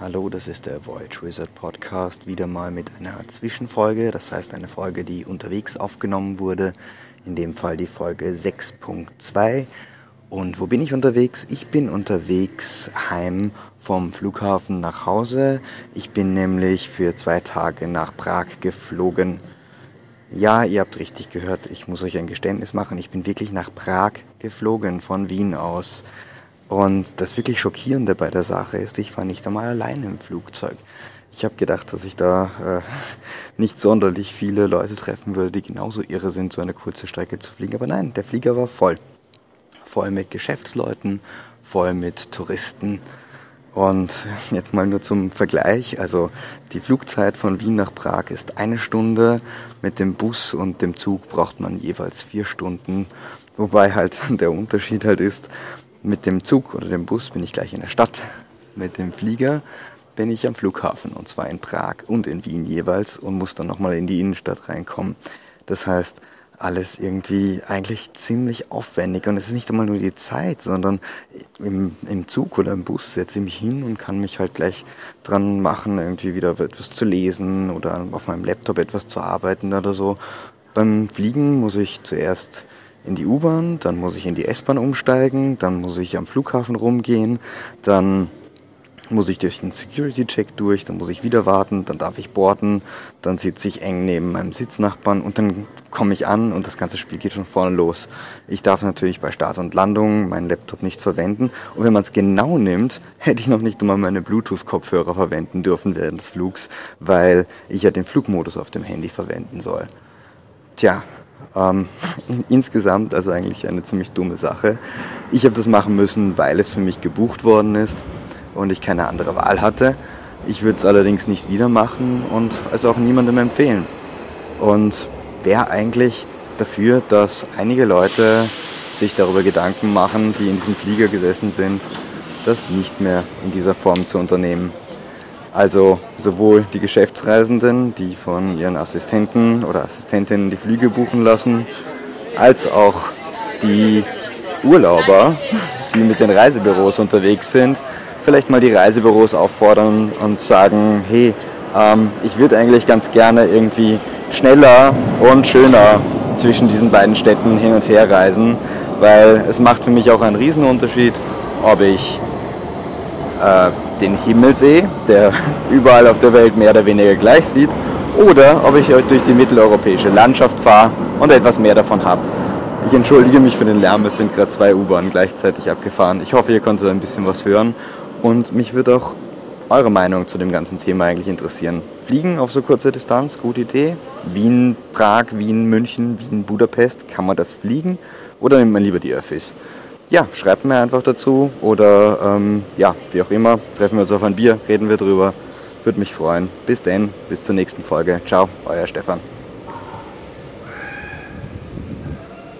Hallo, das ist der Voyage Wizard Podcast, wieder mal mit einer Zwischenfolge, das heißt eine Folge, die unterwegs aufgenommen wurde, in dem Fall die Folge 6.2. Und wo bin ich unterwegs? Ich bin unterwegs heim vom Flughafen nach Hause. Ich bin nämlich für zwei Tage nach Prag geflogen. Ja, ihr habt richtig gehört, ich muss euch ein Geständnis machen. Ich bin wirklich nach Prag geflogen von Wien aus. Und das wirklich Schockierende bei der Sache ist, ich war nicht einmal allein im Flugzeug. Ich habe gedacht, dass ich da äh, nicht sonderlich viele Leute treffen würde, die genauso irre sind, so eine kurze Strecke zu fliegen. Aber nein, der Flieger war voll. Voll mit Geschäftsleuten, voll mit Touristen. Und jetzt mal nur zum Vergleich. Also die Flugzeit von Wien nach Prag ist eine Stunde. Mit dem Bus und dem Zug braucht man jeweils vier Stunden. Wobei halt der Unterschied halt ist, mit dem Zug oder dem Bus bin ich gleich in der Stadt. Mit dem Flieger bin ich am Flughafen und zwar in Prag und in Wien jeweils und muss dann nochmal in die Innenstadt reinkommen. Das heißt, alles irgendwie eigentlich ziemlich aufwendig und es ist nicht einmal nur die Zeit, sondern im, im Zug oder im Bus setze ich mich hin und kann mich halt gleich dran machen, irgendwie wieder etwas zu lesen oder auf meinem Laptop etwas zu arbeiten oder so. Beim Fliegen muss ich zuerst in die U-Bahn, dann muss ich in die S-Bahn umsteigen, dann muss ich am Flughafen rumgehen, dann muss ich durch den Security-Check durch, dann muss ich wieder warten, dann darf ich boarden, dann sitze ich eng neben meinem Sitznachbarn und dann komme ich an und das ganze Spiel geht schon vorne los. Ich darf natürlich bei Start und Landung meinen Laptop nicht verwenden und wenn man es genau nimmt, hätte ich noch nicht einmal meine Bluetooth-Kopfhörer verwenden dürfen während des Flugs, weil ich ja den Flugmodus auf dem Handy verwenden soll. Tja, ähm, insgesamt also eigentlich eine ziemlich dumme Sache. Ich habe das machen müssen, weil es für mich gebucht worden ist und ich keine andere Wahl hatte. Ich würde es allerdings nicht wieder machen und es auch niemandem empfehlen. Und wäre eigentlich dafür, dass einige Leute sich darüber Gedanken machen, die in diesem Flieger gesessen sind, das nicht mehr in dieser Form zu unternehmen. Also sowohl die Geschäftsreisenden, die von ihren Assistenten oder Assistentinnen die Flüge buchen lassen, als auch die Urlauber, die mit den Reisebüros unterwegs sind, vielleicht mal die Reisebüros auffordern und sagen, hey, ähm, ich würde eigentlich ganz gerne irgendwie schneller und schöner zwischen diesen beiden Städten hin und her reisen, weil es macht für mich auch einen Riesenunterschied, ob ich äh, den Himmelsee, der überall auf der Welt mehr oder weniger gleich sieht, oder ob ich durch die mitteleuropäische Landschaft fahre und etwas mehr davon habe. Ich entschuldige mich für den Lärm, es sind gerade zwei U-Bahnen gleichzeitig abgefahren. Ich hoffe, ihr konntet ein bisschen was hören und mich würde auch eure Meinung zu dem ganzen Thema eigentlich interessieren. Fliegen auf so kurze Distanz, gute Idee. Wien, Prag, Wien, München, Wien, Budapest, kann man das fliegen oder nimmt man lieber die Öffis? Ja, schreibt mir einfach dazu oder ähm, ja, wie auch immer, treffen wir uns auf ein Bier, reden wir drüber. Würde mich freuen. Bis denn, bis zur nächsten Folge. Ciao, euer Stefan.